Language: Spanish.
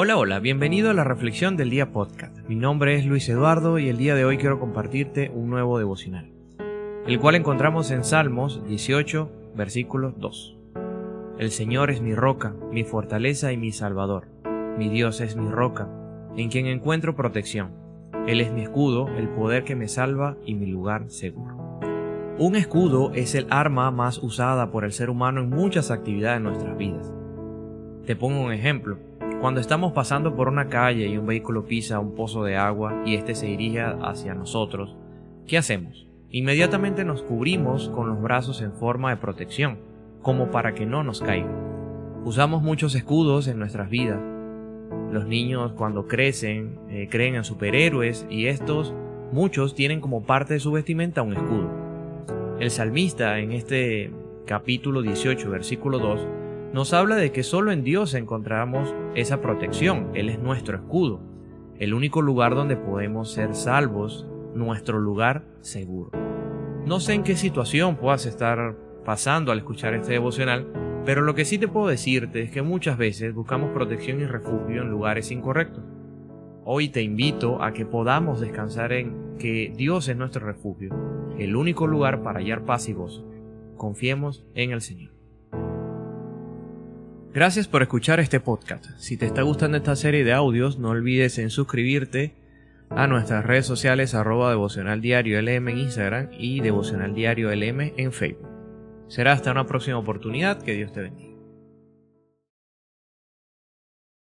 Hola, hola, bienvenido a la Reflexión del Día Podcast. Mi nombre es Luis Eduardo y el día de hoy quiero compartirte un nuevo devocional, el cual encontramos en Salmos 18, versículo 2. El Señor es mi roca, mi fortaleza y mi salvador. Mi Dios es mi roca, en quien encuentro protección. Él es mi escudo, el poder que me salva y mi lugar seguro. Un escudo es el arma más usada por el ser humano en muchas actividades de nuestras vidas. Te pongo un ejemplo. Cuando estamos pasando por una calle y un vehículo pisa un pozo de agua y éste se dirige hacia nosotros, ¿qué hacemos? Inmediatamente nos cubrimos con los brazos en forma de protección, como para que no nos caiga. Usamos muchos escudos en nuestras vidas. Los niños cuando crecen eh, creen en superhéroes y estos, muchos tienen como parte de su vestimenta un escudo. El salmista en este capítulo 18, versículo 2, nos habla de que solo en Dios encontramos esa protección, Él es nuestro escudo, el único lugar donde podemos ser salvos, nuestro lugar seguro. No sé en qué situación puedas estar pasando al escuchar este devocional, pero lo que sí te puedo decirte es que muchas veces buscamos protección y refugio en lugares incorrectos. Hoy te invito a que podamos descansar en que Dios es nuestro refugio, el único lugar para hallar paz y gozo. Confiemos en el Señor. Gracias por escuchar este podcast. Si te está gustando esta serie de audios, no olvides en suscribirte a nuestras redes sociales arroba devocional diario en Instagram y devocional diario LM en Facebook. Será hasta una próxima oportunidad. Que Dios te bendiga.